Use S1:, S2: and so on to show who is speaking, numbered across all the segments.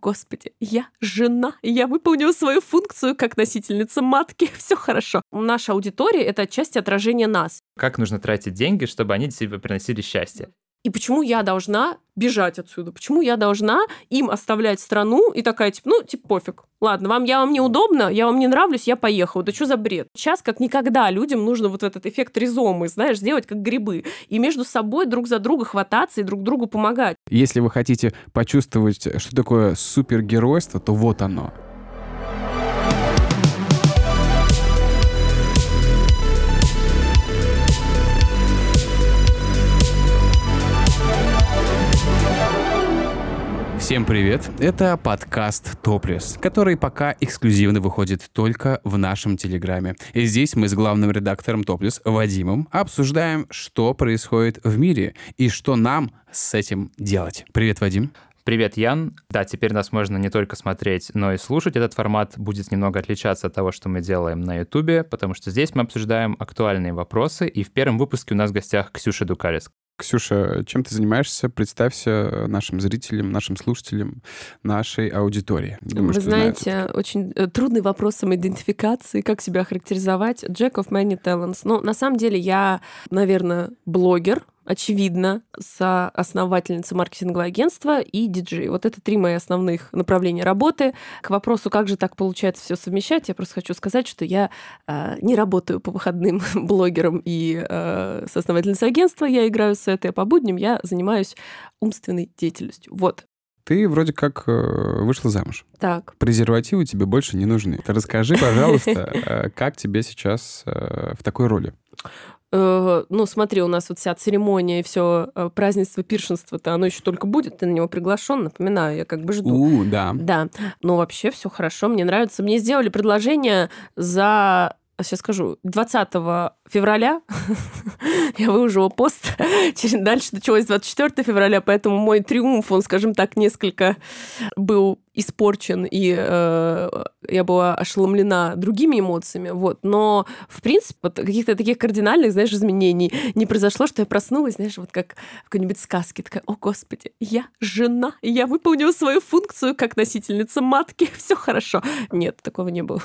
S1: господи, я жена, я выполнила свою функцию как носительница матки, все хорошо. Наша аудитория — это отчасти отражение нас.
S2: Как нужно тратить деньги, чтобы они тебе приносили счастье?
S1: И почему я должна бежать отсюда? Почему я должна им оставлять страну и такая, типа, ну, типа, пофиг. Ладно, вам, я вам неудобно, я вам не нравлюсь, я поехала. Да что за бред? Сейчас, как никогда, людям нужно вот этот эффект ризомы, знаешь, сделать как грибы. И между собой друг за друга хвататься и друг другу помогать.
S3: Если вы хотите почувствовать, что такое супергеройство, то вот оно. Всем привет! Это подкаст Топлес, который пока эксклюзивно выходит только в нашем Телеграме. И здесь мы с главным редактором Топлес Вадимом обсуждаем, что происходит в мире и что нам с этим делать. Привет, Вадим!
S2: Привет, Ян. Да, теперь нас можно не только смотреть, но и слушать. Этот формат будет немного отличаться от того, что мы делаем на Ютубе, потому что здесь мы обсуждаем актуальные вопросы. И в первом выпуске у нас в гостях Ксюша Дукалис.
S3: Ксюша, чем ты занимаешься? Представься нашим зрителям, нашим слушателям, нашей аудитории.
S1: Думаю, Вы знаете, знают. очень э, трудный вопрос самоидентификации, как себя характеризовать. Jack of many talents. Но на самом деле я, наверное, блогер, очевидно, основательница маркетингового агентства и диджей. Вот это три мои основных направления работы. К вопросу, как же так получается все совмещать, я просто хочу сказать, что я э, не работаю по выходным блогером и э, основательницей агентства, я играю с этой, а по будням я занимаюсь умственной деятельностью. Вот.
S3: Ты вроде как э, вышла замуж.
S1: Так.
S3: Презервативы тебе больше не нужны. Расскажи, пожалуйста, э, как тебе сейчас э, в такой роли?
S1: Э, ну, смотри, у нас вот вся церемония и все э, празднество, пиршенство-то, оно еще только будет, ты на него приглашен, напоминаю, я как бы жду.
S3: У, да.
S1: Да, но вообще все хорошо, мне нравится. Мне сделали предложение за сейчас скажу, 20 февраля я выложила пост, дальше началось 24 февраля, поэтому мой триумф, он, скажем так, несколько был испорчен, и э, я была ошеломлена другими эмоциями, вот. Но, в принципе, вот каких-то таких кардинальных, знаешь, изменений не произошло, что я проснулась, знаешь, вот как в какой-нибудь сказке, такая, о, Господи, я жена, я выполнила свою функцию как носительница матки, все хорошо. Нет, такого не было.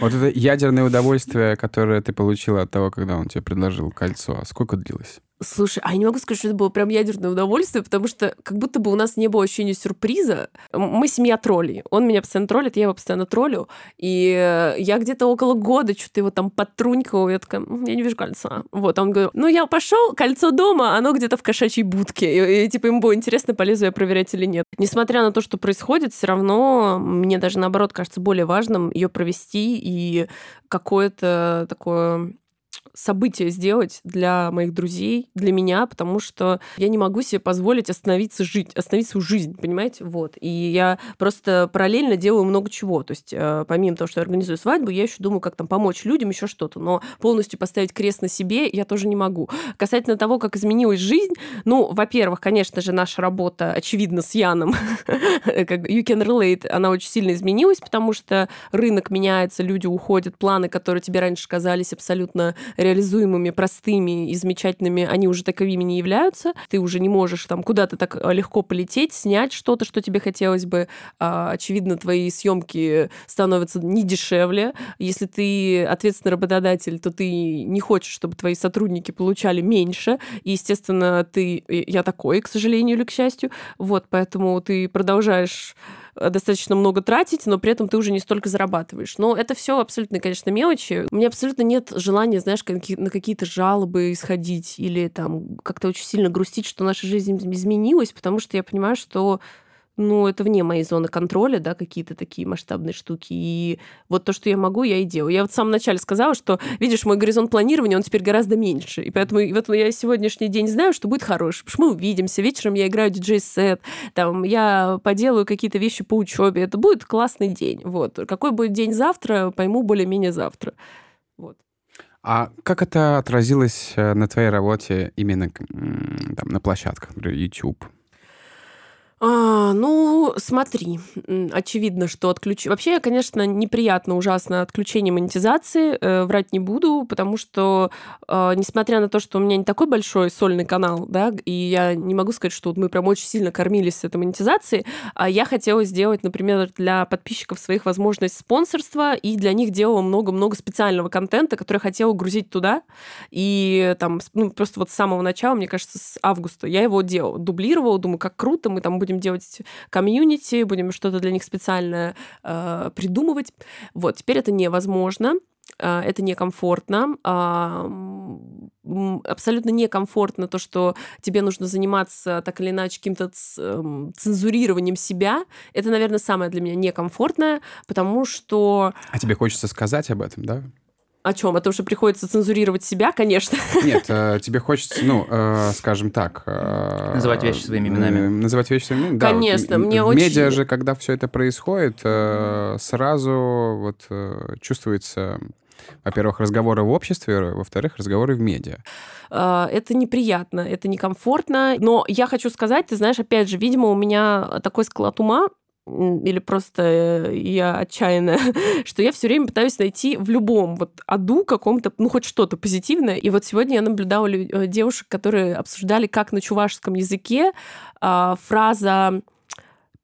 S3: Вот это ядерное удовольствие, которое ты получила от того, когда он тебе предложил кольцо, а сколько длилось?
S1: Слушай, а я не могу сказать, что это было прям ядерное удовольствие, потому что как будто бы у нас не было ощущения сюрприза. Мы семья троллей. Он меня постоянно троллит, я его постоянно троллю. И я где-то около года что-то его там подтрунькала, я такая, я не вижу кольца. Вот, он говорит, ну я пошел, кольцо дома, оно где-то в кошачьей будке. И, и типа ему было интересно, полезу я проверять или нет. Несмотря на то, что происходит, все равно мне даже наоборот кажется более важным ее провести и какое-то такое событие сделать для моих друзей, для меня, потому что я не могу себе позволить остановиться жить, остановить свою жизнь, понимаете? Вот. И я просто параллельно делаю много чего. То есть э, помимо того, что я организую свадьбу, я еще думаю, как там помочь людям, еще что-то. Но полностью поставить крест на себе я тоже не могу. Касательно того, как изменилась жизнь, ну, во-первых, конечно же, наша работа, очевидно, с Яном, как You Can Relate, она очень сильно изменилась, потому что рынок меняется, люди уходят, планы, которые тебе раньше казались абсолютно реализуемыми, простыми и замечательными, они уже таковыми не являются. Ты уже не можешь там куда-то так а, легко полететь, снять что-то, что тебе хотелось бы. А, очевидно, твои съемки становятся не дешевле. Если ты ответственный работодатель, то ты не хочешь, чтобы твои сотрудники получали меньше. И, естественно, ты... Я такой, к сожалению или к счастью. Вот, поэтому ты продолжаешь достаточно много тратить, но при этом ты уже не столько зарабатываешь. Но это все абсолютно, конечно, мелочи. У меня абсолютно нет желания, знаешь, на какие-то жалобы исходить или там как-то очень сильно грустить, что наша жизнь изменилась, потому что я понимаю, что ну, это вне моей зоны контроля, да, какие-то такие масштабные штуки. И вот то, что я могу, я и делаю. Я вот в самом начале сказала, что, видишь, мой горизонт планирования, он теперь гораздо меньше. И поэтому и вот я сегодняшний день знаю, что будет хороший. Потому что мы увидимся. Вечером я играю диджей-сет, там, я поделаю какие-то вещи по учебе. Это будет классный день. Вот. Какой будет день завтра, пойму более-менее завтра. Вот.
S3: А как это отразилось э, на твоей работе именно там, на площадках, например, YouTube?
S1: А, ну, смотри, очевидно, что отключ... Вообще, конечно, неприятно, ужасно отключение монетизации, э, врать не буду, потому что, э, несмотря на то, что у меня не такой большой сольный канал, да, и я не могу сказать, что вот мы прям очень сильно кормились с этой монетизацией, а я хотела сделать, например, для подписчиков своих возможность спонсорства, и для них делала много-много специального контента, который хотела грузить туда, и там, ну, просто вот с самого начала, мне кажется, с августа я его делала, дублировала, думаю, как круто, мы там будем делать комьюнити, будем что-то для них специальное э, придумывать. Вот, теперь это невозможно э, это некомфортно, а, абсолютно некомфортно то, что тебе нужно заниматься так или иначе каким-то эм, цензурированием себя. Это, наверное, самое для меня некомфортное, потому что...
S3: А тебе хочется сказать об этом, да?
S1: О чем? О том, что приходится цензурировать себя, конечно.
S3: Нет, э, тебе хочется, ну, э, скажем так...
S2: Э, называть вещи своими именами.
S3: Называть вещи своими именами,
S1: да. Конечно,
S3: вот,
S1: мне
S3: в
S1: очень...
S3: медиа же, когда все это происходит, сразу вот чувствуется во-первых, разговоры в обществе, во-вторых, разговоры в медиа.
S1: Это неприятно, это некомфортно. Но я хочу сказать, ты знаешь, опять же, видимо, у меня такой склад ума, или просто э, я отчаянная, что я все время пытаюсь найти в любом вот аду каком-то, ну, хоть что-то позитивное. И вот сегодня я наблюдала э, девушек, которые обсуждали, как на чувашском языке а, фраза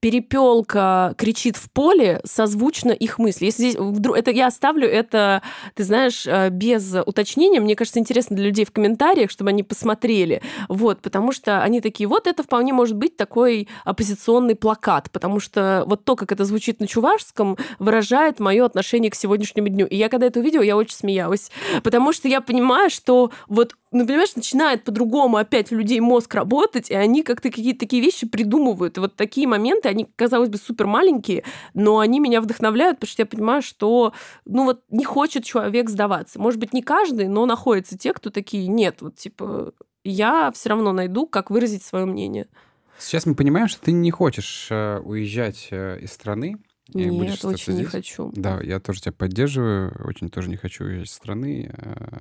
S1: перепелка кричит в поле, созвучно их мысли. Если здесь вдруг это я оставлю это, ты знаешь, э, без уточнения. Мне кажется, интересно для людей в комментариях, чтобы они посмотрели. Вот, потому что они такие, вот это вполне может быть такой оппозиционный плакат, потому что вот то, как это звучит на чувашском, выражает мое отношение к сегодняшнему дню. И я когда это увидела, я очень смеялась, потому что я понимаю, что вот ну, понимаешь, начинает по-другому опять у людей мозг работать, и они как-то какие-то такие вещи придумывают. И вот такие моменты, они, казалось бы, супер маленькие, но они меня вдохновляют, потому что я понимаю, что, ну вот, не хочет человек сдаваться. Может быть, не каждый, но находятся те, кто такие, нет, вот, типа, я все равно найду, как выразить свое мнение.
S3: Сейчас мы понимаем, что ты не хочешь э, уезжать э, из страны.
S1: Нет, очень не хочу.
S3: Да, я тоже тебя поддерживаю, очень тоже не хочу уезжать из страны. Э,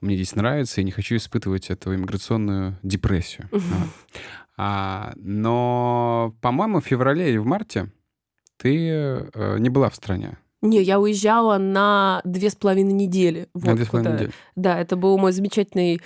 S3: мне здесь нравится, и не хочу испытывать эту иммиграционную депрессию. А, но, по-моему, в феврале или в марте ты э, не была в стране.
S1: Не, я уезжала на две с половиной недели.
S3: На две с половиной недели.
S1: Да, это был мой замечательный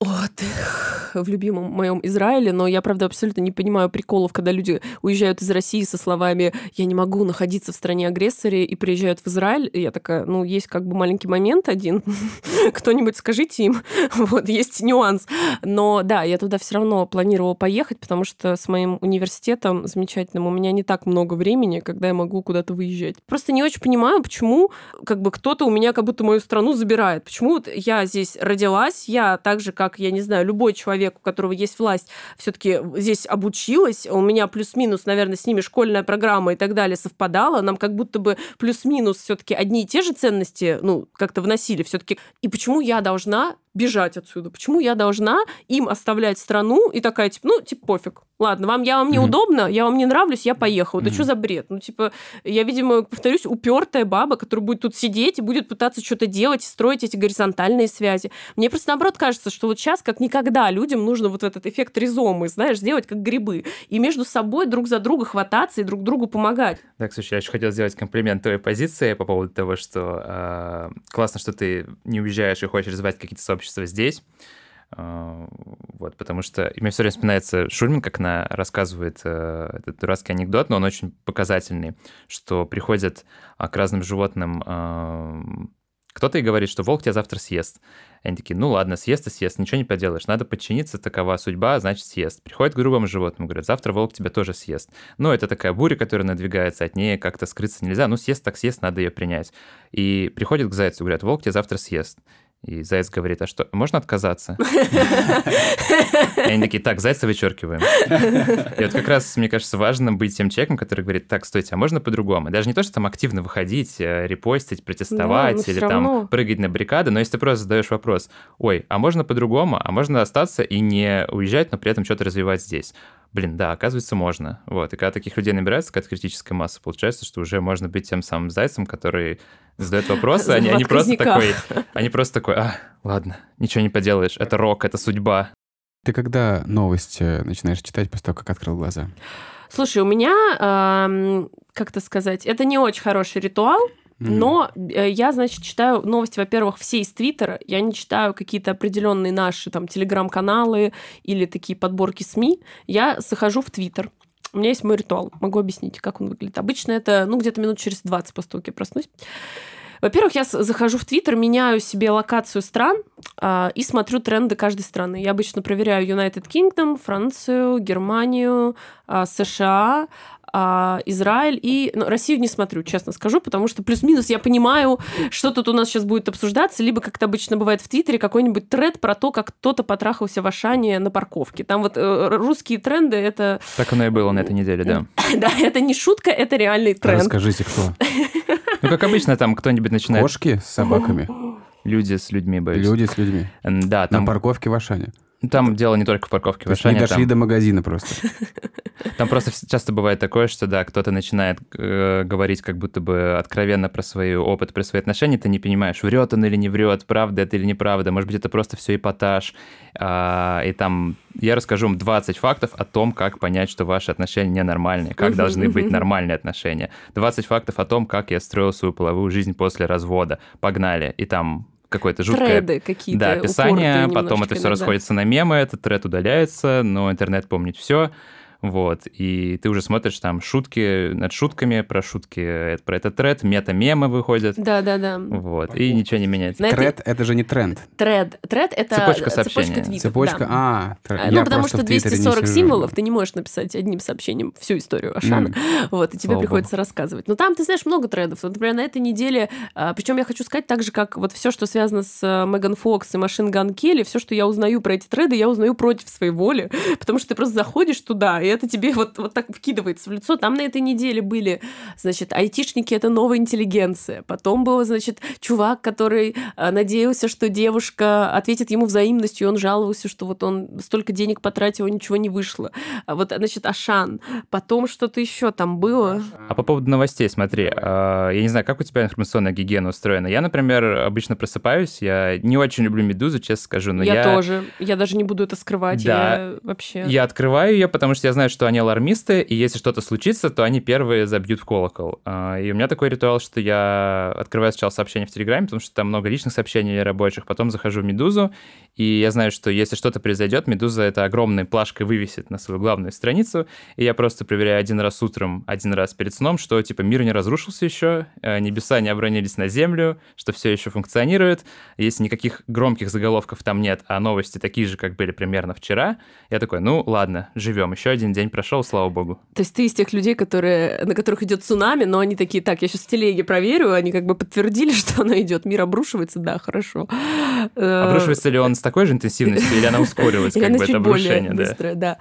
S1: отдых в любимом моем Израиле, но я, правда, абсолютно не понимаю приколов, когда люди уезжают из России со словами «я не могу находиться в стране-агрессоре» и приезжают в Израиль. И я такая, ну, есть как бы маленький момент один. Кто-нибудь скажите им. вот, есть нюанс. Но да, я туда все равно планировала поехать, потому что с моим университетом замечательным у меня не так много времени, когда я могу куда-то выезжать. Просто не очень понимаю, почему как бы кто-то у меня как будто мою страну забирает. Почему вот я здесь родилась, я так же, как, я не знаю, любой человек, у которого есть власть, все-таки здесь обучилась, у меня плюс-минус, наверное, с ними школьная программа и так далее совпадала, нам как будто бы плюс-минус все-таки одни и те же ценности, ну, как-то вносили все-таки. И почему я должна бежать отсюда? Почему я должна им оставлять страну и такая, типа, ну, типа, пофиг. Ладно, вам, я вам неудобно, mm-hmm. я вам не нравлюсь, я поехала. Да mm-hmm. что за бред? Ну, типа, я, видимо, повторюсь, упертая баба, которая будет тут сидеть и будет пытаться что-то делать, строить эти горизонтальные связи. Мне просто, наоборот, кажется, что вот сейчас, как никогда, людям нужно вот этот эффект ризомы, знаешь, сделать как грибы. И между собой друг за друга хвататься и друг другу помогать.
S2: Так, слушай, я еще хотел сделать комплимент твоей позиции по поводу того, что э, классно, что ты не уезжаешь и хочешь развивать какие-то сообщества общество здесь. А, вот, потому что мне все время вспоминается Шульман, как она рассказывает э, этот дурацкий анекдот, но он очень показательный, что приходят а, к разным животным а, кто-то и говорит, что волк тебя завтра съест. Они такие, ну ладно, съест и съест, ничего не поделаешь, надо подчиниться, такова судьба, значит съест. Приходит к другому животному, говорят, завтра волк тебя тоже съест. Ну, это такая буря, которая надвигается, от ней как-то скрыться нельзя, ну съест так съест, надо ее принять. И приходит к зайцу, говорят, волк тебя завтра съест. И заяц говорит, а что, можно отказаться? И они такие, так, зайца вычеркиваем. И вот как раз, мне кажется, важно быть тем человеком, который говорит, так, стойте, а можно по-другому? Даже не то, что там активно выходить, э, репостить, протестовать или там прыгать на баррикады, но если ты просто задаешь вопрос, ой, а можно по-другому? А можно остаться и не уезжать, но при этом что-то развивать здесь? Блин, да, оказывается, можно. Вот. И когда таких людей набирается какая-то критическая масса, получается, что уже можно быть тем самым зайцем, который задает вопросы, они, они просто такой, они просто такой, а, ладно, ничего не поделаешь, это рок, это судьба.
S3: Ты когда новости начинаешь читать после того, как открыл глаза?
S1: Слушай, у меня, эм, как это сказать, это не очень хороший ритуал, но э, я, значит, читаю новости, во-первых, все из Твиттера. Я не читаю какие-то определенные наши там телеграм-каналы или такие подборки СМИ. Я захожу в Твиттер. У меня есть мой ритуал. Могу объяснить, как он выглядит. Обычно это, ну, где-то минут через 20 после того, как я проснусь. Во-первых, я захожу в Твиттер, меняю себе локацию стран э, и смотрю тренды каждой страны. Я обычно проверяю United Kingdom, Францию, Германию, э, США, а, Израиль и ну, Россию не смотрю, честно скажу, потому что плюс-минус я понимаю, что тут у нас сейчас будет обсуждаться, либо, как это обычно бывает в Твиттере, какой-нибудь тред про то, как кто-то потрахался в Ашане на парковке. Там вот э, русские тренды это...
S2: Так оно и было на этой неделе, да.
S1: Да, это не шутка, это реальный тренд.
S3: Расскажите, кто?
S2: Ну, как обычно, там кто-нибудь начинает...
S3: Кошки с собаками?
S2: Люди с людьми, боюсь.
S3: Люди с людьми.
S2: Да, там...
S3: На парковке в Ашане.
S2: Там дело не только в парковке в
S3: То есть не дошли
S2: там-
S3: до магазина просто.
S2: Там просто часто бывает такое, что да, кто-то начинает э, говорить как будто бы откровенно про свой опыт, про свои отношения, ты не понимаешь, врет он или не врет, правда это или неправда, может быть, это просто все эпатаж. А, и там я расскажу вам 20 фактов о том, как понять, что ваши отношения ненормальные, как должны быть нормальные отношения. 20 фактов о том, как я строил свою половую жизнь после развода. Погнали. И там какое-то жуткое
S1: Треды какие-то.
S2: да, описание, потом это все
S1: иногда.
S2: расходится на мемы, этот тред удаляется, но интернет помнит все. Вот, и ты уже смотришь там шутки над шутками, про шутки, э, про этот тред, мета-мемы выходят,
S1: Да, да, да.
S2: вот, и ничего не меняется.
S1: На
S3: Тред — это же не тренд.
S1: Тред. Тред это
S2: Цепочка сообщений.
S1: твитов,
S3: Цепочка,
S1: да.
S3: а, тред.
S1: А,
S3: Я
S1: Ну, потому что
S3: в Твиттере не
S1: 240
S3: сижу.
S1: символов ты не можешь написать одним сообщением всю историю Ашана.
S3: М.
S1: Вот, и тебе
S2: Слава
S1: приходится рассказывать. Но там, ты знаешь, много трендов. Вот, Например, на этой неделе, причем я хочу сказать так же, как вот все, что связано с э, Меган Фокс и Машин Ган Келли, все, что я узнаю про эти треды, я узнаю против своей воли, потому что ты просто заходишь туда, и это тебе вот, вот так вкидывается в лицо. Там на этой неделе были, значит, айтишники — это новая интеллигенция. Потом был, значит, чувак, который э, надеялся, что девушка ответит ему взаимностью, и он жаловался, что вот он столько денег потратил, и ничего не вышло. А вот, значит, Ашан. Потом что-то еще там было.
S2: А по поводу новостей, смотри, а, я не знаю, как у тебя информационная гигиена устроена. Я, например, обычно просыпаюсь, я не очень люблю «Медузу», честно скажу, но
S1: я,
S2: я...
S1: тоже. Я даже не буду это скрывать.
S2: Да.
S1: Я вообще...
S2: Я открываю ее, потому что я знаю, что они алармисты, и если что-то случится, то они первые забьют в колокол. А, И у меня такой ритуал, что я открываю сначала сообщения в Телеграме, потому что там много личных сообщений рабочих, потом захожу в Медузу, и я знаю, что если что-то произойдет, Медуза это огромной плашкой вывесит на свою главную страницу, и я просто проверяю один раз утром, один раз перед сном, что типа мир не разрушился еще, э, небеса не обронились на землю, что все еще функционирует. Если никаких громких заголовков там нет, а новости такие же, как были примерно вчера, я такой, ну ладно, живем, еще один день прошел, слава богу.
S1: То есть ты из тех людей, которые, на которых идет цунами, но они такие, так, я сейчас в телеге проверю, они как бы подтвердили, что оно идет, мир обрушивается, да, хорошо. Э,
S2: Обрушивается ли он с такой же интенсивностью, или она ускоривается,
S1: Или
S2: как
S1: она
S2: бы, это обрушение, да?
S1: быстрая, да.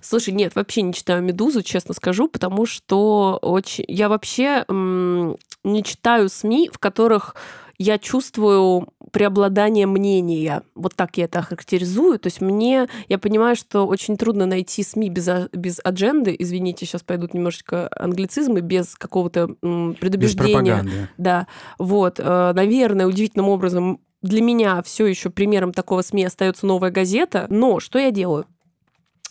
S1: Слушай, нет, вообще не читаю «Медузу», честно скажу, потому что очень... Я вообще не читаю СМИ, в которых я чувствую преобладание мнения. Вот так я это характеризую. То есть мне... Я понимаю, что очень трудно найти СМИ без, без адженды. Извините, сейчас пойдут немножечко англицизмы, без какого-то м,
S3: Без
S1: предубеждения.
S3: пропаганды.
S1: Да, вот, э, наверное, удивительным образом для меня все еще примером такого СМИ остается новая газета. Но что я делаю?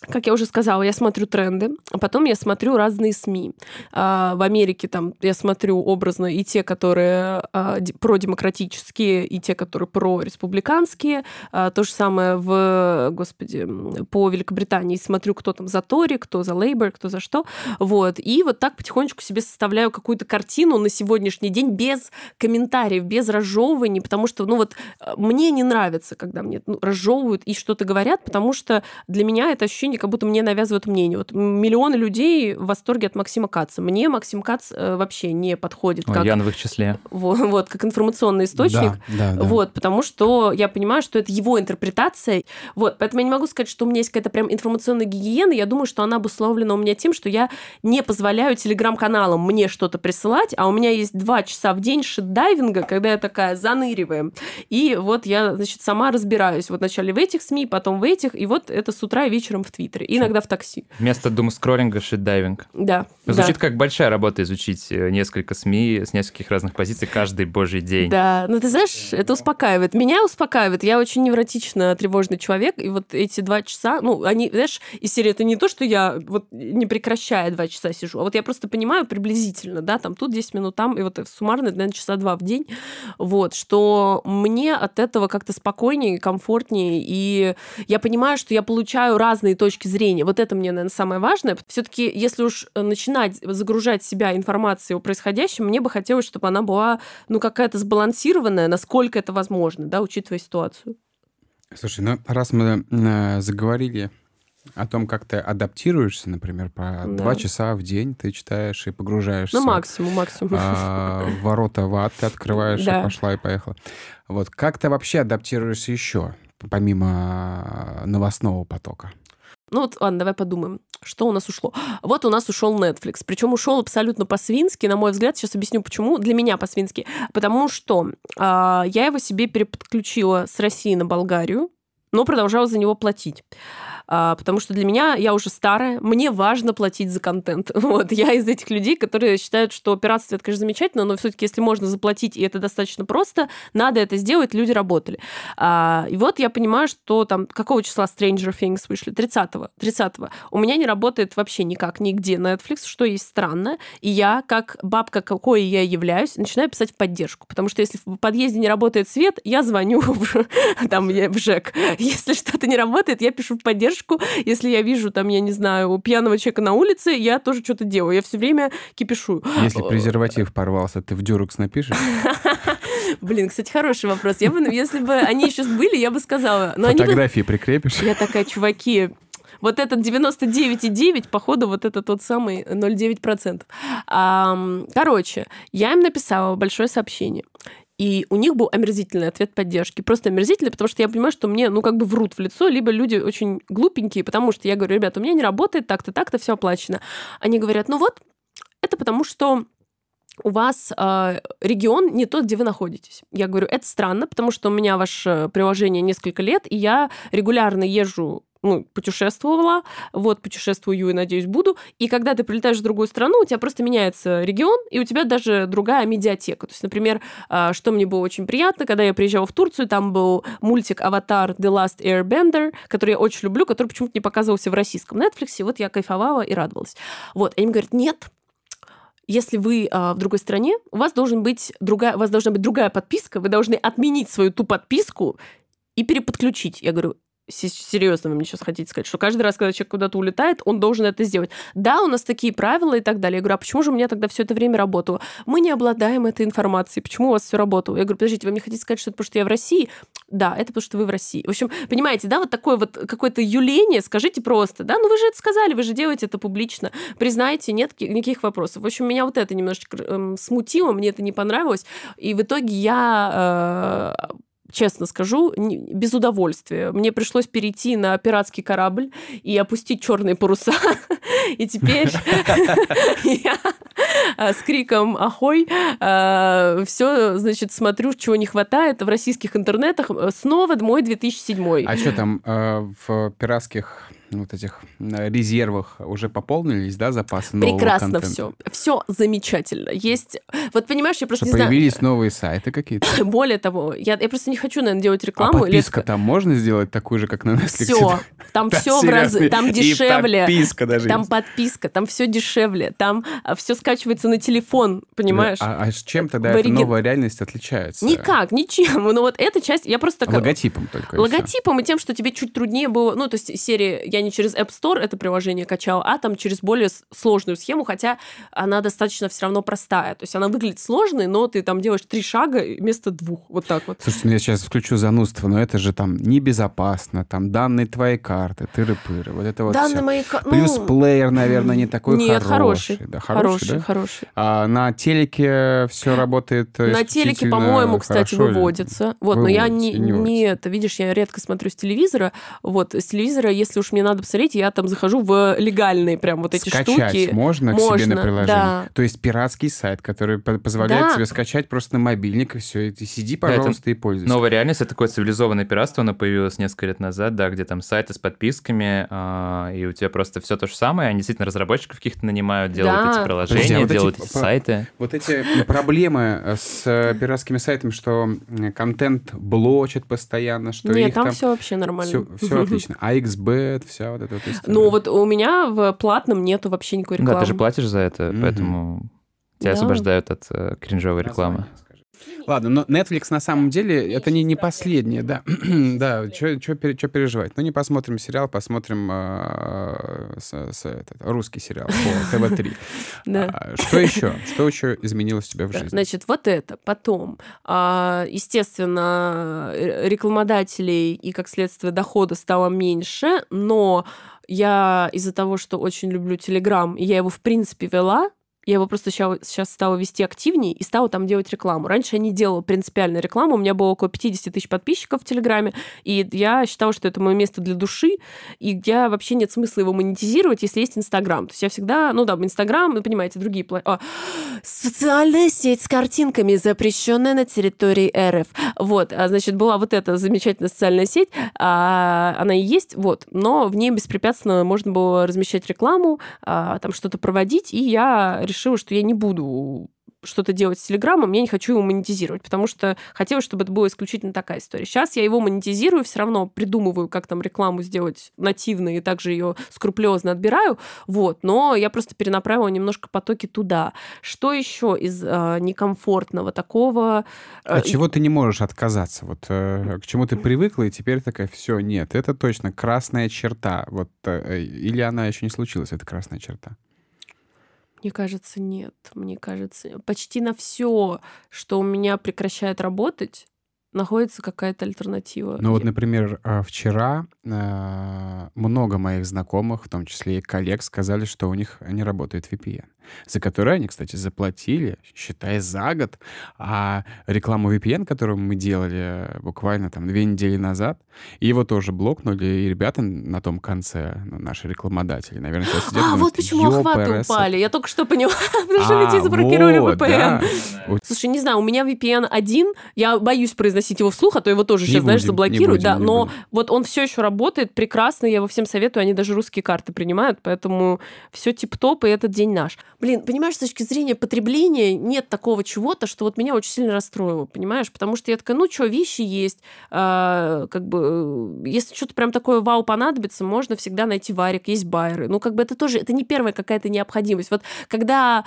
S1: Как я уже сказала, я смотрю тренды, а потом я смотрю разные СМИ. А, В Америке там я смотрю образно и те, которые а, продемократические, и те, которые прореспубликанские. А, То же самое в, господи, по Великобритании смотрю, кто там за Тори, кто за Лейбор, кто за что. Вот. И вот так потихонечку себе составляю какую-то картину на сегодняшний день без комментариев, без разжевываний, потому что, ну вот, э, мне не нравится, когда мне ну, разжевывают и что-то говорят, потому что для меня это ощущение, как будто мне навязывают мнение. Вот миллионы людей в восторге от Максима Каца. Мне Максим Кац э, вообще не подходит
S2: Ой,
S1: как,
S2: Ян в их числе.
S1: вот, вот, как информационный источник.
S3: Да, да, да.
S1: Вот, потому что я понимаю, что это его интерпретация. Вот, поэтому я не могу сказать, что у меня есть какая-то прям информационная гигиена. Я думаю, что она обусловлена у меня тем, что я не позволяю телеграм-каналам мне что-то присылать, а у меня есть два часа в день shit-diving а, когда я такая заныриваю. И вот я, значит, сама разбираюсь. Вот вначале в этих СМИ, потом в этих, и вот это с утра и вечером в Твиттере. Твиттере, и иногда в такси.
S2: Вместо думскроллинга shit-diving.
S1: Да.
S2: Звучит
S1: да.
S2: как большая работа изучить э, несколько СМИ с нескольких разных позиций каждый божий день.
S1: Да, ну ты знаешь, это успокаивает. Меня успокаивает. Я очень невротично тревожный человек, и вот эти два часа, ну, они, знаешь, из серии это не то, что я вот не прекращая два часа сижу, а вот я просто понимаю приблизительно, да, там тут 10 минут, там, и вот суммарно, наверное, часа два в день, вот, что мне от этого как-то спокойнее, комфортнее, и я понимаю, что я получаю разные точки зрения. Вот это мне, наверное, самое важное. Все-таки, если уж начинать загружать себя информацией о происходящем, мне бы хотелось, чтобы она была, ну, какая-то сбалансированная, насколько это возможно, да, учитывая ситуацию.
S3: Слушай, ну раз мы э, заговорили о том, как ты адаптируешься, например, по
S1: Да.
S3: два часа в день ты читаешь и погружаешься.
S1: Ну, максимум, максимум.
S3: а, ворота в ад ты открываешь,
S1: Да.
S3: и пошла и поехала. Вот как ты вообще адаптируешься еще, помимо э, новостного потока?
S1: Ну вот, ладно, давай подумаем, что у нас ушло. Вот у нас ушел Netflix. Причем ушел абсолютно по-свински, на мой взгляд. Сейчас объясню, почему. Для меня по-свински. Потому что а, я его себе переподключила с России на Болгарию, но продолжала за него платить. А, потому что для меня, я уже старая, мне важно платить за контент. Вот, я из этих людей, которые считают, что пиратство это, конечно, замечательно, но все-таки, если можно заплатить, и это достаточно просто, надо это сделать, люди работали. А, и вот я понимаю, что там, какого числа Stranger Things вышли? 30-го. 30-го. У меня не работает вообще никак, нигде Netflix, что есть странно. И я, как бабка, какой я являюсь, начинаю писать в поддержку. Потому что если в подъезде не работает свет, я звоню в, там, в ЖЭК. Если что-то не работает, я пишу в поддержку. Если я вижу, там, я не знаю, пьяного человека на улице, я тоже что-то делаю. Я все время кипишу.
S3: Если презерватив порвался, ты в дюрекс напишешь?
S1: Блин, кстати, хороший вопрос. Я бы, если бы они еще были, я бы сказала. Но они бы-
S3: Фотографии прикрепишь?
S1: Я такая, чуваки, вот этот 99,9, походу, вот это тот самый 0,9%. Ам, Короче, я им написала большое сообщение. И у них был омерзительный ответ поддержки. Просто омерзительный, потому что я понимаю, что мне, ну, как бы врут в лицо, либо люди очень глупенькие, потому что я говорю, ребята, у меня не работает так-то, так-то, все оплачено. Они говорят, ну вот, это потому что у вас э, регион не тот, где вы находитесь. Я говорю, это странно, потому что у меня ваше приложение несколько лет, и я регулярно езжу ну, путешествовала, вот, путешествую и, надеюсь, буду. И когда ты прилетаешь в другую страну, у тебя просто меняется регион, и у тебя даже другая медиатека. То есть, например, а, что мне было очень приятно, когда я приезжала в Турцию, там был мультик «Аватар The Last Airbender», который я очень люблю, который почему-то не показывался в российском Netflix, и вот я кайфовала и радовалась. Вот, и они говорят, нет, если вы а, в другой стране, у вас должен быть другая, у вас должна быть другая подписка, вы должны отменить свою ту подписку и переподключить. Я говорю, серьезно вы мне сейчас хотите сказать, что каждый раз, когда человек куда-то улетает, он должен это сделать. Да, у нас такие правила и так далее. Я говорю, а почему же у меня тогда все это время работало? Мы не обладаем этой информацией. Почему у вас все работало? Я говорю, подождите, вы мне хотите сказать, что это потому, что я в России? Да, это потому, что вы в России. В общем, понимаете, да, вот такое вот какое-то юление, скажите просто, да, ну вы же это сказали, вы же делаете это публично, признайте, нет ки- никаких вопросов. В общем, меня вот это немножечко эм, смутило, мне это не понравилось, и в итоге я э, честно скажу, не- без удовольствия. Мне пришлось перейти на пиратский корабль и опустить черные паруса. И теперь я э, с криком «Ахой!» все, значит, смотрю, чего не хватает в российских интернетах. Снова мой 2007.
S3: А что там э, в пиратских вот этих э, резервах уже пополнились, да, запасы нового
S1: Прекрасно
S3: контента?
S1: все. Все замечательно. Есть... Вот понимаешь, я просто
S3: Что,
S1: не знаю...
S3: появились новые сайты какие-то?
S1: Более того, я, я просто не хочу, наверное, делать
S3: А
S1: рекламу. или
S3: подписка там можно сделать такую же, как на Netflix?
S1: Все, там
S3: Да,
S1: все в разы, там
S3: И
S1: дешевле.
S3: подписка даже
S1: Там
S3: есть.
S1: подписка, там все дешевле, там все скачивается на телефон, понимаешь?
S3: А, а с чем тогда эта новая реальность отличается?
S1: Никак, ничем. Ну вот эта часть, я просто.
S3: Логотипом только. и.
S1: Логотипом и тем, что тебе чуть труднее было, ну, то есть серии, я не через App Store это приложение качала, а там через более сложную схему, хотя она достаточно все равно простая. То есть она выглядит сложной, но ты там делаешь три шага вместо двух. Вот так вот.
S3: Слушайте, ну я сейчас включу занудство, но это же там небезопасно, там данные твоей карты, тыры-пыры, вот это вот
S1: Данные
S3: всё.
S1: мои... ка-
S3: Плюс
S1: ну,
S3: плеер, наверное, не такой
S1: Нет,
S3: хороший.
S1: хороший.
S3: Да, хороший,
S1: Хороший,
S3: да?
S1: хороший.
S3: А на телеке все работает
S1: На телеке, по-моему, кстати, выводится. Вот, но я не,
S3: Выводится, не
S1: не это, видишь, я редко смотрю с телевизора. Вот, с телевизора, если уж мне надо посмотреть, я там захожу в легальные прям вот эти
S3: Скачать
S1: штуки.
S3: можно, к себе
S1: Можно,
S3: на приложение?
S1: да.
S3: То есть пиратский сайт, который по- позволяет
S1: Да.
S3: тебе скачать просто на мобильник, и все, и ты сиди,
S2: Да,
S3: пожалуйста, и пользуйся.
S2: Новая реальность это такое цивилизованное пиратство, оно появилось несколько лет назад, да, где там сайты с подписками, а, и у тебя просто все то же самое, они действительно разработчиков каких-то нанимают, делают
S1: Да.
S2: эти приложения,
S3: Подожди, а вот эти
S2: делают
S3: по-
S2: эти сайты.
S3: Вот эти проблемы э, с э, пиратскими сайтами, что контент блочит постоянно, что
S1: Нет,
S3: их
S1: там,
S3: там...
S1: все вообще нормально.
S3: Все, отлично. А XBet, вся вот эта вот история.
S1: Ну вот у меня в платном нету вообще никакой
S2: Да,
S1: рекламы.
S2: ты же платишь за это, поэтому тебя
S1: Да.
S2: освобождают от э, кринжовой рекламы.
S3: Название. Ладно, но Netflix на самом деле это не, не последнее, да. да, что переживать? Ну, не посмотрим сериал, посмотрим э, с- с- этот, русский сериал по ТВ-3.
S1: Да.
S3: А, Что еще? Что еще изменилось у тебя в
S1: Да,
S3: жизни?
S1: Значит, вот это. Потом, а, естественно, э, рекламодателей и, как следствие, дохода стало меньше, но я из-за того, что очень люблю Телеграм, я его, в принципе, вела, я его просто сейчас, стала вести активнее и стала там делать рекламу. Раньше я не делала принципиальную рекламу, у меня было около 50 тысяч подписчиков в Телеграме, и я считала, что это мое место для души, и я вообще нет смысла его монетизировать, если есть Инстаграм. То есть я всегда, ну да, Инстаграм, вы понимаете, другие... пла- а, социальная сеть с картинками, запрещенная на территории РФ. Вот, а, значит, была вот эта замечательная социальная сеть, а, она и есть, вот, но в ней беспрепятственно можно было размещать рекламу, а, там что-то проводить, и я решила, что я не буду что-то делать с Телеграмом, я не хочу его монетизировать, потому что хотелось, чтобы это была исключительно такая история. Сейчас я его монетизирую, все равно придумываю, как там рекламу сделать нативно, и также ее скрупулезно отбираю, вот, но я просто перенаправила немножко потоки туда. Что еще из э, некомфортного такого? Э,
S3: От чего ты не можешь отказаться? Вот э, к чему ты привыкла, и теперь такая, все, нет, это точно красная черта. Вот, э, или она еще не случилась, эта красная черта?
S1: Мне кажется, нет. Мне кажется, почти на все, что у меня прекращает работать, находится какая-то альтернатива.
S3: Ну вот, например, э, вчера э, много моих знакомых, в том числе и коллег, сказали, что у них не работает VPN, за который они, кстати, заплатили, считай, за год. А рекламу VPN, которую мы делали э, буквально там две недели назад, его тоже блокнули, и ребята на том конце, ну, наши рекламодатели, наверное, сейчас сидят
S1: А,
S3: думают,
S1: вот почему охваты упали. Я только что поняла, потому что
S3: А,
S1: люди заблокировали
S3: вот,
S1: VPN.
S3: да.
S1: Слушай, не знаю, у меня VPN один, я боюсь произносить его вслух, а то его тоже
S3: Не
S1: сейчас, знаешь,
S3: будем,
S1: заблокируют,
S3: будем,
S1: да, но
S3: будем.
S1: вот он все еще работает прекрасно, я его всем советую, они даже русские карты принимают, поэтому все тип-топ, и этот день наш. Блин, понимаешь, с точки зрения потребления нет такого чего-то, что вот меня очень сильно расстроило, понимаешь, потому что я такая, ну что, вещи есть, а, как бы, э, если что-то прям такое вау понадобится, можно всегда найти варик, есть байеры, ну как бы это тоже, это не первая какая-то необходимость. Вот когда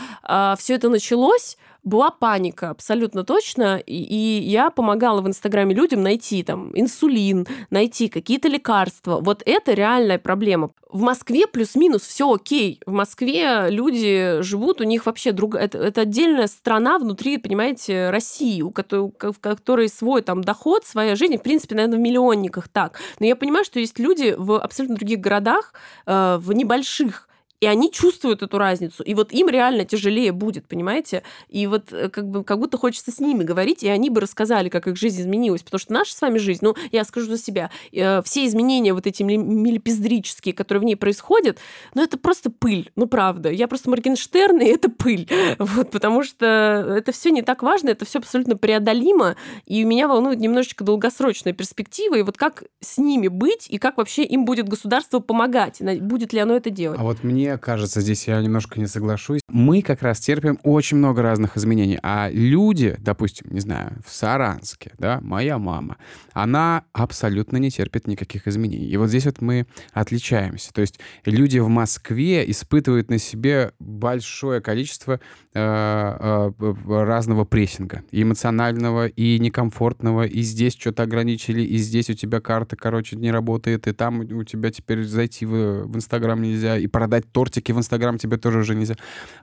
S1: все это началось, была паника, абсолютно точно, и, и я помогала в Инстаграме людям найти там инсулин, найти какие-то лекарства. Вот это реальная проблема. В Москве плюс-минус все окей. В Москве люди живут, у них вообще друг... это, это отдельная страна внутри, понимаете, России, у которой, в которой свой там доход, своя жизнь, в принципе, наверное, в миллионниках так. Но я понимаю, что есть люди в абсолютно других городах, э, в небольших, и они чувствуют эту разницу. И вот им реально тяжелее будет, понимаете? И вот э, как, бы, как будто хочется с ними говорить, и они бы рассказали, как их жизнь изменилась. Потому что наша с вами жизнь, ну, я скажу за себя, э, все изменения вот эти милипиздрические, которые в ней происходят, ну, это просто пыль, ну, правда. Я просто Моргенштерн, и это пыль. Вот, потому что это все не так важно, это все абсолютно преодолимо, и меня волнует немножечко долгосрочная перспектива, и вот как с ними быть, и как вообще им будет государство помогать, будет ли оно это делать.
S3: А вот мне кажется, здесь я немножко не соглашусь. Мы как раз терпим очень много разных изменений. А люди, допустим, не знаю, в Саранске, да, моя мама, она абсолютно не терпит никаких изменений. И вот здесь вот мы отличаемся. То есть люди в Москве испытывают на себе большое количество э, э, разного прессинга. Эмоционального, и некомфортного. И здесь что-то ограничили, и здесь у тебя карта, короче, не работает, и там у тебя теперь зайти в, в Инстаграм нельзя, и продать тортики в Инстаграм тебе тоже уже нельзя.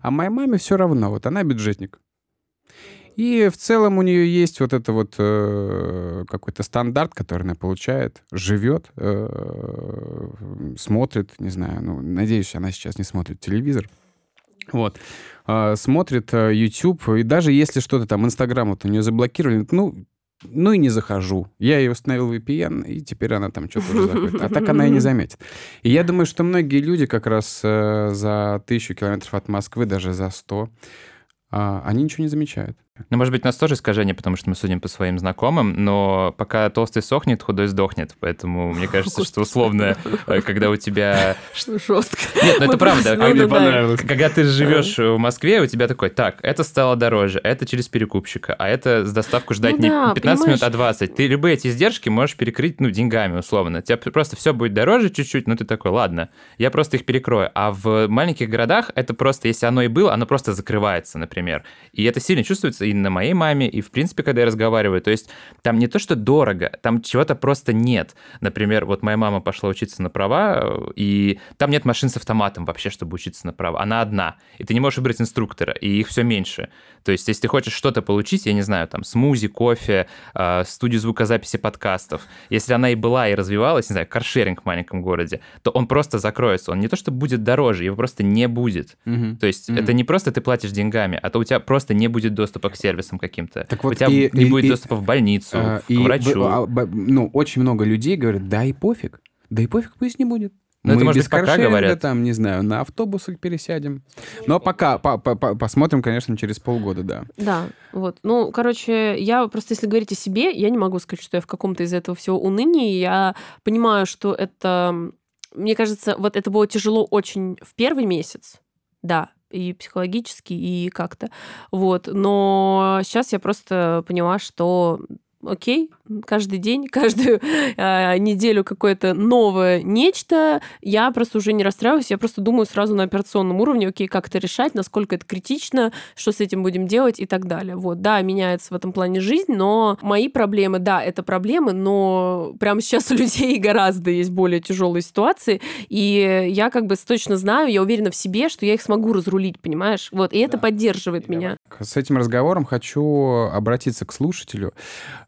S3: А моей маме все равно, вот она бюджетник. И в целом у нее есть вот это вот э, какой-то стандарт, который она получает, живет, э, смотрит, не знаю, ну, надеюсь, она сейчас не смотрит телевизор. Вот. Э, смотрит э, YouTube, и даже если что-то там, Инстаграм вот у нее заблокировали, ну, ну и не захожу. Я ее установил VPN, и теперь она там что-то уже заходит. А так она и не заметит. И я думаю, что многие люди как раз э, за тысячу километров от Москвы, даже за сто, э, они ничего не замечают.
S2: Ну, может быть, у нас тоже искажение, потому что мы судим по своим знакомым, но пока толстый сохнет, худой сдохнет. Поэтому мне кажется, что условно, э, когда у тебя...
S1: Жестко.
S2: Нет, ну это правда.
S1: Ну,
S2: Когда,
S1: да.
S2: когда ты живешь в Москве, у тебя такой, так, это стало дороже, это через перекупщика, а это с доставку ждать
S1: Ну
S2: не
S1: да,
S2: 15 минут, а
S1: понимаешь?
S2: 20. Ты любые эти издержки можешь перекрыть, ну, деньгами, условно. У тебя просто все будет дороже чуть-чуть, но ты такой, ладно, я просто их перекрою. А в маленьких городах это просто, если оно и было, оно просто закрывается, например. И это сильно чувствуется и на моей маме, и, в принципе, когда я разговариваю. То есть там не то, что дорого, там чего-то просто нет. Например, вот моя мама пошла учиться на права, и там нет машин с автоматом вообще, чтобы учиться на права. Она одна. И ты не можешь выбрать инструктора, и их все меньше. То есть, если ты хочешь что-то получить, я не знаю, там, смузи, кофе, э, студию звукозаписи подкастов, если она и была, и развивалась, не знаю, каршеринг в маленьком городе, то он просто закроется. Он не то, что будет дороже, его просто не будет.
S3: Мгм.
S2: То есть
S3: Мгм.
S2: это не просто ты платишь деньгами, а то у тебя просто не будет доступа к сервисам каким-то.
S3: Так вот
S2: у тебя
S3: и-
S2: не
S3: и-
S2: будет
S3: и-
S2: доступа в больницу,
S3: А,
S2: к
S3: и
S2: врачу.
S3: а, ну, очень много людей говорят, да и пофиг. Да и пофиг, пусть не будет.
S2: Ну, это,
S3: Мы
S2: может
S3: без
S2: быть, пока говорят.
S3: там, не знаю, на автобусах пересядем. Но пока, по- по- по- посмотрим, конечно, через полгода, да.
S1: Да, вот. Ну, короче, я просто, если говорить о себе, я не могу сказать, что я в каком-то из этого всего унынии. Я понимаю, что это... Мне кажется, вот это было тяжело очень в первый месяц, да, и психологически, и как-то. Вот. Но сейчас я просто поняла, что окей, каждый день, каждую э, неделю какое-то новое нечто, я просто уже не расстраиваюсь, я просто думаю сразу на операционном уровне, окей, как это решать, насколько это критично, что с этим будем делать и так далее. Вот, да, меняется в этом плане жизнь, но мои проблемы, да, это проблемы, но прямо сейчас у людей гораздо есть более тяжелые ситуации, и я как бы точно знаю, я уверена в себе, что я их смогу разрулить, понимаешь? Вот, и это поддерживает меня.
S3: С этим разговором хочу обратиться к слушателю.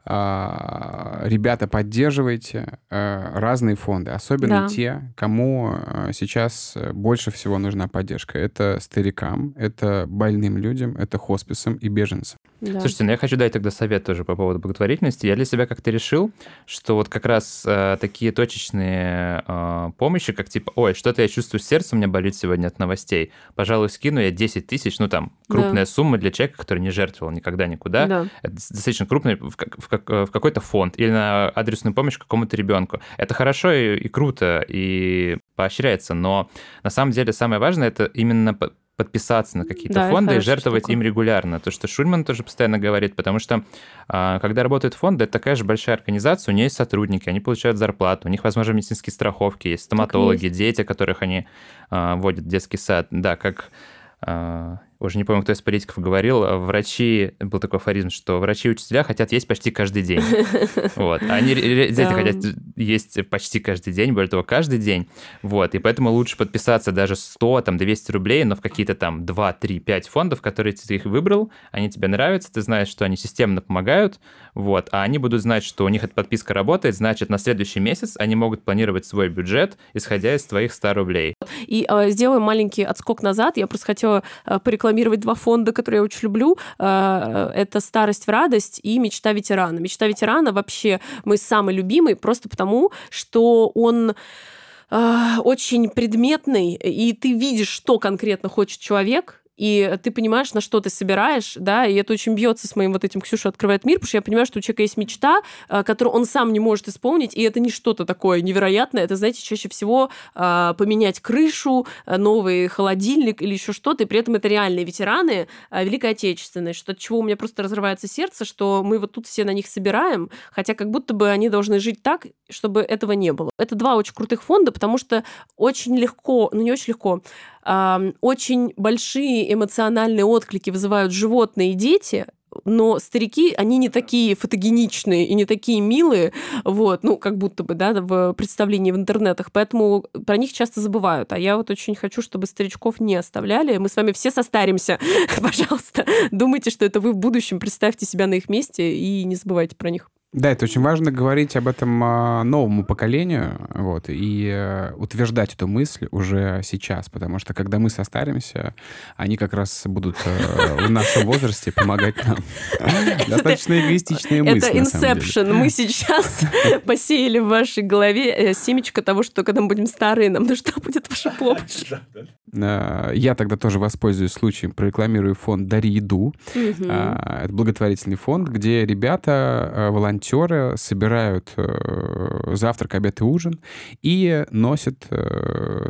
S3: А, Ребята, поддерживайте э, разные фонды, особенно
S1: Да.
S3: те, кому э, сейчас больше всего нужна поддержка. Это старикам, это больным людям, это хосписам и беженцам.
S1: Да.
S2: Слушайте, ну я хочу дать тогда совет тоже по поводу благотворительности. Я для себя как-то решил, что вот как раз э, такие точечные э, помощи, как типа, ой, что-то я чувствую, сердце у меня болит сегодня от новостей, пожалуй, скину я 10 тысяч, ну там, крупная сумма для человека, который не жертвовал никогда никуда.
S1: Да.
S2: Это достаточно крупный в, в как- в какой-то фонд или на адресную помощь какому-то ребенку. Это хорошо и, и круто, и поощряется, но на самом деле самое важное это именно по- подписаться на какие-то
S1: Да,
S2: фонды и жертвовать
S1: штука.
S2: им регулярно. То, что Шульман тоже постоянно говорит, потому что а, когда работает фонд, это такая же большая организация, у нее есть сотрудники, они получают зарплату, у них, возможно, медицинские страховки, есть стоматологи, дети, которых они а, водят в детский сад. Да, как а, уже не помню, кто из политиков говорил, а врачи, был такой афоризм, что врачи и учителя хотят есть почти каждый день. Вот. А Они дети хотят есть почти каждый день, более того, каждый день. Вот. И поэтому лучше подписаться даже 100, там, 200 рублей, но в какие-то там 2, 3, 5 фондов, которые ты их выбрал, они тебе нравятся, ты знаешь, что они системно помогают, вот, а они будут знать, что у них эта подписка работает, значит, на следующий месяц они могут планировать свой бюджет, исходя из твоих 100 рублей.
S1: И э, сделаем маленький отскок назад. Я просто хотела э, порекламировать два фонда, которые я очень люблю. Э, это «Старость в радость» и «Мечта ветерана». «Мечта ветерана» вообще мой самый любимый, просто потому, что он э, очень предметный, и ты видишь, что конкретно хочет человек, и ты понимаешь, на что ты собираешь, да, и это очень бьется с моим вот этим «Ксюша открывает мир», потому что я понимаю, что у человека есть мечта, э, которую он сам не может исполнить, и это не что-то такое невероятное, это, знаете, чаще всего э, поменять крышу, э, новый холодильник или еще что-то, и при этом это реальные ветераны Великой Отечественной, что от чего у меня просто разрывается сердце, что мы вот тут все на них собираем, хотя как будто бы они должны жить так, чтобы этого не было. Это два очень крутых фонда, потому что очень легко, ну не очень легко, очень большие эмоциональные отклики вызывают животные и дети, но старики, они не такие фотогеничные и не такие милые, вот, ну, как будто бы, да, в представлении в интернетах, поэтому про них часто забывают. А я вот очень хочу, чтобы старичков не оставляли. Мы с вами все состаримся. Пожалуйста, думайте, что это вы в будущем, представьте себя на их месте и не забывайте про них.
S3: Да, это очень важно говорить об этом а, новому поколению, вот, и э, утверждать эту мысль уже сейчас, потому что когда мы состаримся, они как раз будут э, в нашем возрасте помогать нам. Достаточно эгоистичные мысли,
S1: Это инсепшн. Мы сейчас посеяли в вашей голове э, семечко того, что когда мы будем старые, нам нужна будет ваша помощь.
S3: Я тогда тоже воспользуюсь случаем, прорекламирую фонд «Дари еду». А, это благотворительный фонд, где ребята, волонтеры собирают завтрак, обед и ужин и носят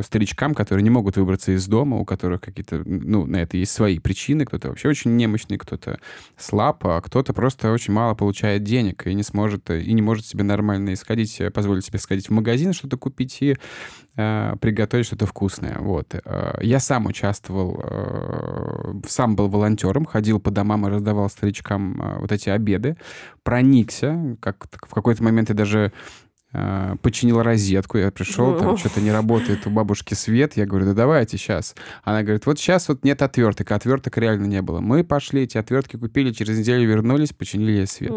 S3: старичкам, которые не могут выбраться из дома, у которых какие-то, ну, на это есть свои причины. Кто-то вообще очень немощный, кто-то слаб, а кто-то просто очень мало получает денег и не сможет, и не может себе нормально исходить, позволить себе сходить в магазин, что-то купить и э, приготовить что-то вкусное. Вот. Э, я сам участвовал, э, сам был волонтером, ходил по домам и раздавал старичкам э, вот эти обеды, проникся, как в какой-то момент я даже Э, починил розетку, я пришел, там что-то не работает у бабушки свет, я говорю, да давайте сейчас. Она говорит, вот сейчас вот нет отверток, а отверток реально не было. Мы пошли, эти отвертки купили, через неделю вернулись, починили ей свет.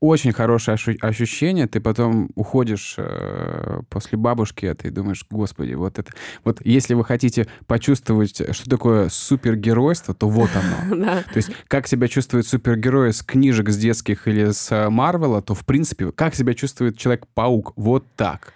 S3: Очень хорошее ощущение, ты потом уходишь э, после бабушки этой, думаешь, господи, вот это... Вот если вы хотите почувствовать, что такое супергеройство, то вот оно. То есть как себя чувствует супергерой с книжек с детских или с э, Марвела, то в принципе, как себя чувствует Человек-паук паук вот так.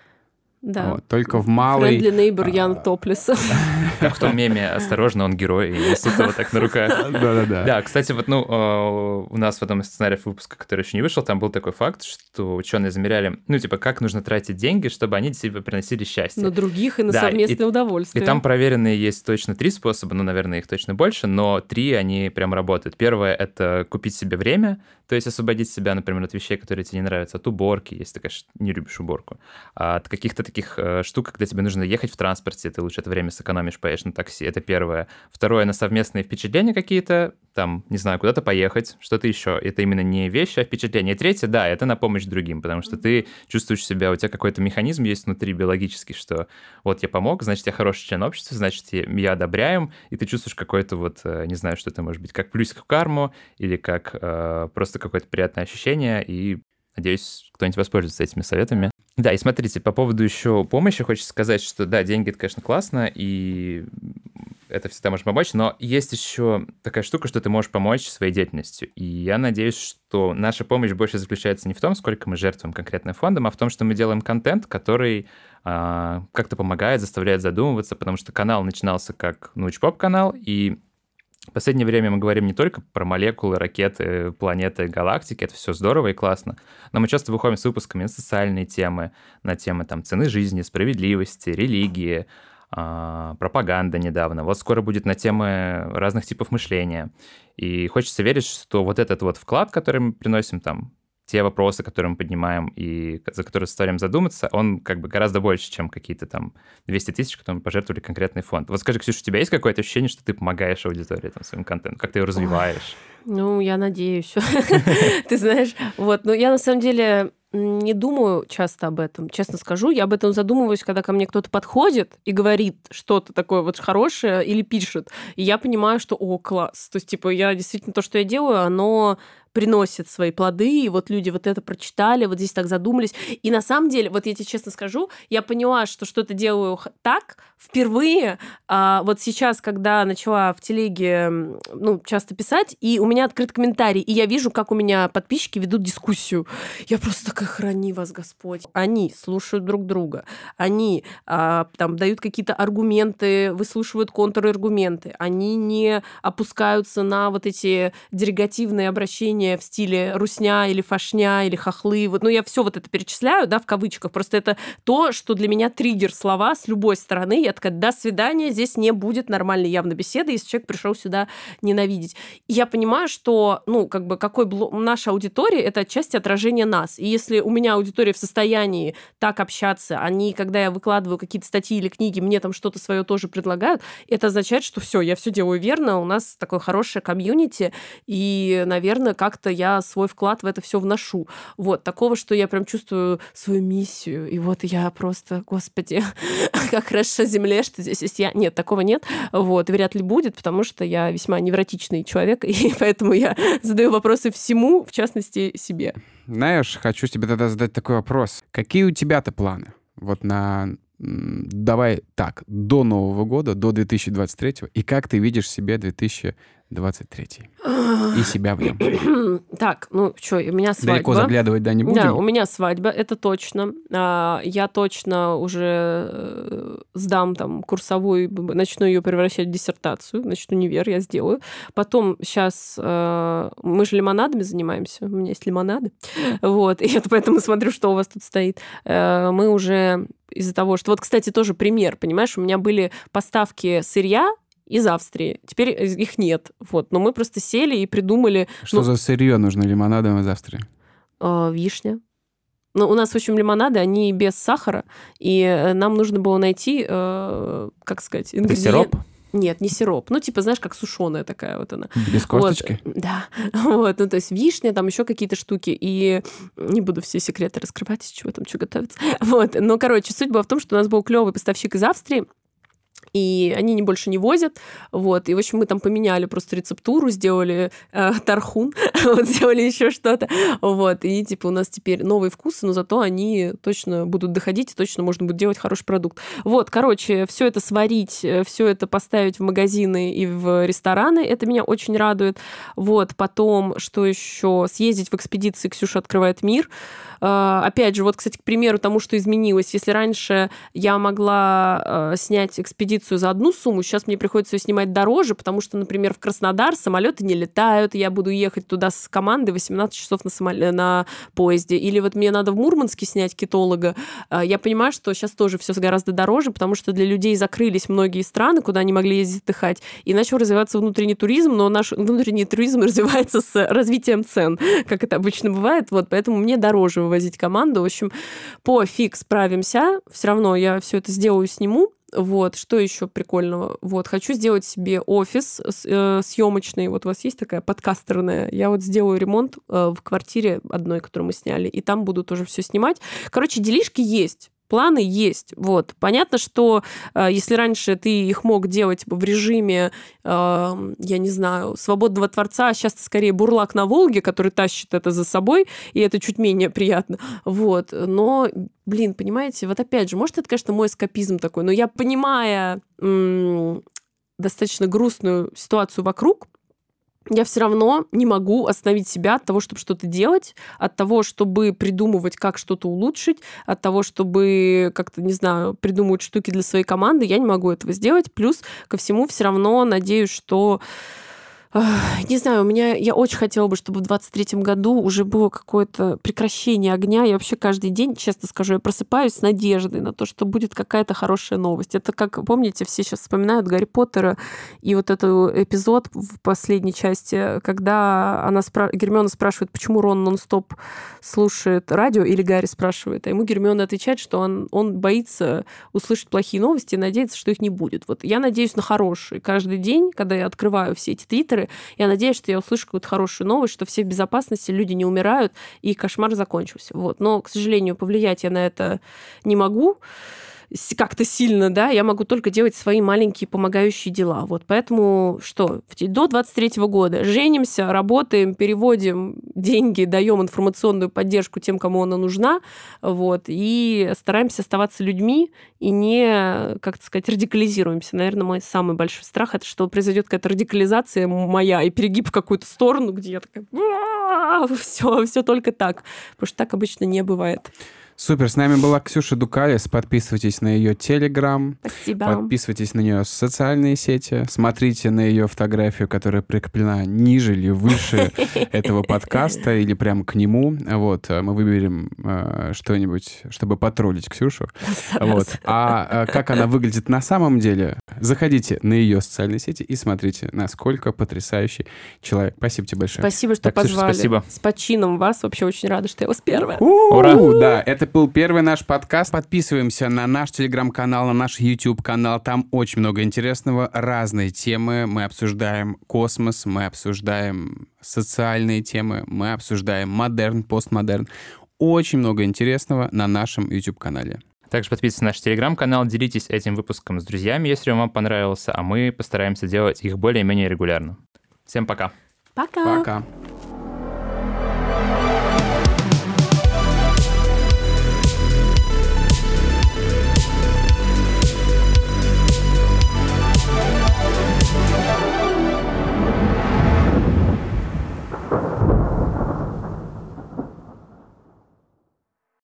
S1: Да.
S3: Вот, только в малый...
S1: Friendly neighbor Ян Топлиса.
S2: Как в том меме «Осторожно, он герой», и несут его так на руках.
S3: Да-да-да.
S2: Да, кстати, вот, ну, э, у нас в одном из сценариев выпуска, который еще не вышел, там был такой факт, что ученые замеряли, ну, типа, как нужно тратить деньги, чтобы они тебе приносили счастье.
S1: На других и на совместное удовольствие.
S2: И там проверенные есть точно три способа, ну, наверное, их точно больше, но три, они прям работают. Первое — это купить себе время, то есть освободить себя, например, от вещей, которые тебе не нравятся, от уборки, если ты, конечно, не любишь уборку, а от каких-то таких э, штук, когда тебе нужно ехать в транспорте, ты лучше это время сэкономишь, поедешь на такси. Это первое. Второе, на совместные впечатления какие-то, там, не знаю, куда-то поехать, что-то еще. Это именно не вещи, а впечатления. И третье, да, это на помощь другим, потому что ты чувствуешь себя, у тебя какой-то механизм есть внутри биологический, что вот я помог, значит, я хороший член общества, значит, я одобряем, и ты чувствуешь какой-то вот, э, не знаю, что это может быть, как плюсик в карму или как э, просто какое-то приятное ощущение, и надеюсь, кто-нибудь воспользуется этими советами. Да, и смотрите, по поводу еще помощи хочется сказать, что да, деньги это, конечно, классно, и это всегда может помочь, но есть еще такая штука, что ты можешь помочь своей деятельностью. И я надеюсь, что наша помощь больше заключается не в том, сколько мы жертвуем конкретным фондом, а в том, что мы делаем контент, который а, как-то помогает, заставляет задумываться, потому что канал начинался как научпоп канал, и в последнее время мы говорим не только про молекулы, ракеты, планеты, галактики, это все здорово и классно, но мы часто выходим с выпусками на социальные темы, на темы там цены жизни, справедливости, религии, а, пропаганда недавно. Вот скоро будет на темы разных типов мышления. И хочется верить, что вот этот вот вклад, который мы приносим там те вопросы, которые мы поднимаем и за которые заставляем задуматься, он как бы гораздо больше, чем какие-то там 200 тысяч, которые мы пожертвовали конкретный фонд. Вот скажи, Ксюша, у тебя есть какое-то ощущение, что ты помогаешь аудитории там, своим контентом? Как ты ее развиваешь?
S1: Ну, я надеюсь. Ты знаешь, вот, ну, я на самом деле не думаю часто об этом, честно скажу. Я об этом задумываюсь, когда ко мне кто-то подходит и говорит что-то такое вот хорошее или пишет. И я понимаю, что, о, класс. То есть, типа, я действительно то, что я делаю, оно приносит свои плоды, и вот люди вот это прочитали, вот здесь так задумались. И на самом деле, вот я тебе честно скажу, я поняла, что что-то делаю так впервые, а вот сейчас, когда начала в телеге, ну, часто писать, и у меня открыт комментарий, и я вижу, как у меня подписчики ведут дискуссию. Я просто такая, храни вас, Господь. Они слушают друг друга, они а, там дают какие-то аргументы, выслушивают контраргументы, они не опускаются на вот эти дерегативные обращения выражения в стиле русня или фашня или хохлы. Вот, ну, я все вот это перечисляю, да, в кавычках. Просто это то, что для меня триггер слова с любой стороны. Я такая, до свидания, здесь не будет нормальной явно беседы, если человек пришел сюда ненавидеть. И я понимаю, что, ну, как бы, какой блок... наша аудитория, это отчасти отражение нас. И если у меня аудитория в состоянии так общаться, они, когда я выкладываю какие-то статьи или книги, мне там что-то свое тоже предлагают, это означает, что все, я все делаю верно, у нас такое хорошее комьюнити, и, наверное, как как-то я свой вклад в это все вношу. Вот, такого, что я прям чувствую свою миссию, и вот я просто, господи, как хорошо земле, что здесь есть я. Нет, такого нет, вот, и вряд ли будет, потому что я весьма невротичный человек, и поэтому я задаю вопросы всему, в частности, себе.
S3: Знаешь, хочу тебе тогда задать такой вопрос. Какие у тебя-то планы? Вот на давай так, до Нового года, до 2023, и как ты видишь себе 2023 и себя в нем?
S1: Так, ну что, у меня свадьба.
S3: Далеко заглядывать, да, не будем?
S1: Да, у меня свадьба, это точно. А, я точно уже э, сдам там курсовую, начну ее превращать в диссертацию, значит, универ я сделаю. Потом сейчас э, мы же лимонадами занимаемся, у меня есть лимонады, вот, и это поэтому смотрю, что у вас тут стоит. Э, мы уже из-за того, что... Вот, кстати, тоже пример, понимаешь, у меня были поставки сырья из Австрии. Теперь их нет. Вот. Но мы просто сели и придумали...
S3: Что ну, за сырье нужно лимонадом из Австрии?
S1: Э, вишня. Ну, у нас, в общем, лимонады, они без сахара, и э, нам нужно было найти, э, как сказать,
S3: ингредиент... Сироп?
S1: Нет, не сироп. Ну, типа, знаешь, как сушеная такая вот она.
S3: Без косточки?
S1: Вот, да. Вот, ну, то есть вишня, там еще какие-то штуки. И не буду все секреты раскрывать, из чего там что готовится. Вот. Но, короче, суть была в том, что у нас был клевый поставщик из Австрии, и они не больше не возят, вот, и, в общем, мы там поменяли просто рецептуру, сделали э, тархун, вот, сделали еще что-то, вот, и, типа, у нас теперь новые вкусы, но зато они точно будут доходить, и точно можно будет делать хороший продукт. Вот, короче, все это сварить, э, все это поставить в магазины и в рестораны, это меня очень радует, вот, потом, что еще, съездить в экспедиции «Ксюша открывает мир», опять же, вот, кстати, к примеру тому, что изменилось, если раньше я могла э, снять экспедицию экспедицию за одну сумму, сейчас мне приходится ее снимать дороже, потому что, например, в Краснодар самолеты не летают, я буду ехать туда с командой 18 часов на, самол... на поезде. Или вот мне надо в Мурманске снять китолога. А, я понимаю, что сейчас тоже все гораздо дороже, потому что для людей закрылись многие страны, куда они могли ездить отдыхать, и начал развиваться внутренний туризм, но наш внутренний туризм развивается с развитием цен, как это обычно бывает, вот, поэтому мне дороже вывозить команду. В общем, по фиг справимся, все равно я все это сделаю, сниму, вот, что еще прикольного? Вот, хочу сделать себе офис э, съемочный. Вот у вас есть такая подкастерная. Я вот сделаю ремонт э, в квартире одной, которую мы сняли, и там буду тоже все снимать. Короче, делишки есть планы есть. Вот. Понятно, что э, если раньше ты их мог делать в режиме, э, я не знаю, свободного творца, а сейчас ты скорее бурлак на Волге, который тащит это за собой, и это чуть менее приятно. Вот. Но, блин, понимаете, вот опять же, может, это, конечно, мой эскапизм такой, но я, понимая достаточно грустную ситуацию вокруг, я все равно не могу остановить себя от того, чтобы что-то делать, от того, чтобы придумывать, как что-то улучшить, от того, чтобы как-то, не знаю, придумывать штуки для своей команды. Я не могу этого сделать. Плюс ко всему все равно надеюсь, что не знаю, у меня я очень хотела бы, чтобы в 23 году уже было какое-то прекращение огня. Я вообще каждый день, честно скажу, я просыпаюсь с надеждой на то, что будет какая-то хорошая новость. Это как, помните, все сейчас вспоминают Гарри Поттера и вот этот эпизод в последней части, когда она спра... Гермиона спрашивает, почему Рон нон-стоп слушает радио, или Гарри спрашивает, а ему Гермиона отвечает, что он, он боится услышать плохие новости и надеется, что их не будет. Вот я надеюсь на хорошие. Каждый день, когда я открываю все эти твиттеры, меры. Я надеюсь, что я услышу какую-то хорошую новость, что все в безопасности, люди не умирают, и кошмар закончился. Вот. Но, к сожалению, повлиять я на это не могу как-то сильно, да, я могу только делать свои маленькие помогающие дела. Вот поэтому что, до 23 года женимся, работаем, переводим деньги, даем информационную поддержку тем, кому она нужна, вот, и стараемся оставаться людьми и не, как сказать, радикализируемся. Наверное, мой самый большой страх это что произойдет какая-то радикализация моя и перегиб в какую-то сторону, где я такая, все, все только так, потому что так обычно не бывает.
S3: Супер, с нами была Ксюша Дукалис. Подписывайтесь на ее телеграм.
S1: Спасибо.
S3: Подписывайтесь на нее социальные сети. Смотрите на ее фотографию, которая прикреплена ниже или выше этого подкаста, или прямо к нему. Вот, э, мы выберем э, что-нибудь, чтобы потроллить Ксюшу. Вот. А э, как она выглядит на самом деле, Заходите на ее социальные сети и смотрите, насколько потрясающий человек. Спасибо тебе большое.
S1: Спасибо, что
S2: Так, Ксюша,
S1: позвали.
S2: спасибо.
S1: С почином вас. Вообще очень рада, что я вас первая.
S2: Ура!
S3: Да, это был первый наш подкаст. Подписываемся на наш телеграм-канал, на наш YouTube-канал. Там очень много интересного, разные темы. Мы обсуждаем космос, мы обсуждаем социальные темы, мы обсуждаем модерн, постмодерн. Очень много интересного на нашем YouTube-канале.
S2: Также подписывайтесь на наш телеграм-канал, делитесь этим выпуском с друзьями, если он вам понравился, а мы постараемся делать их более-менее регулярно. Всем пока!
S1: Пока.
S3: Пока.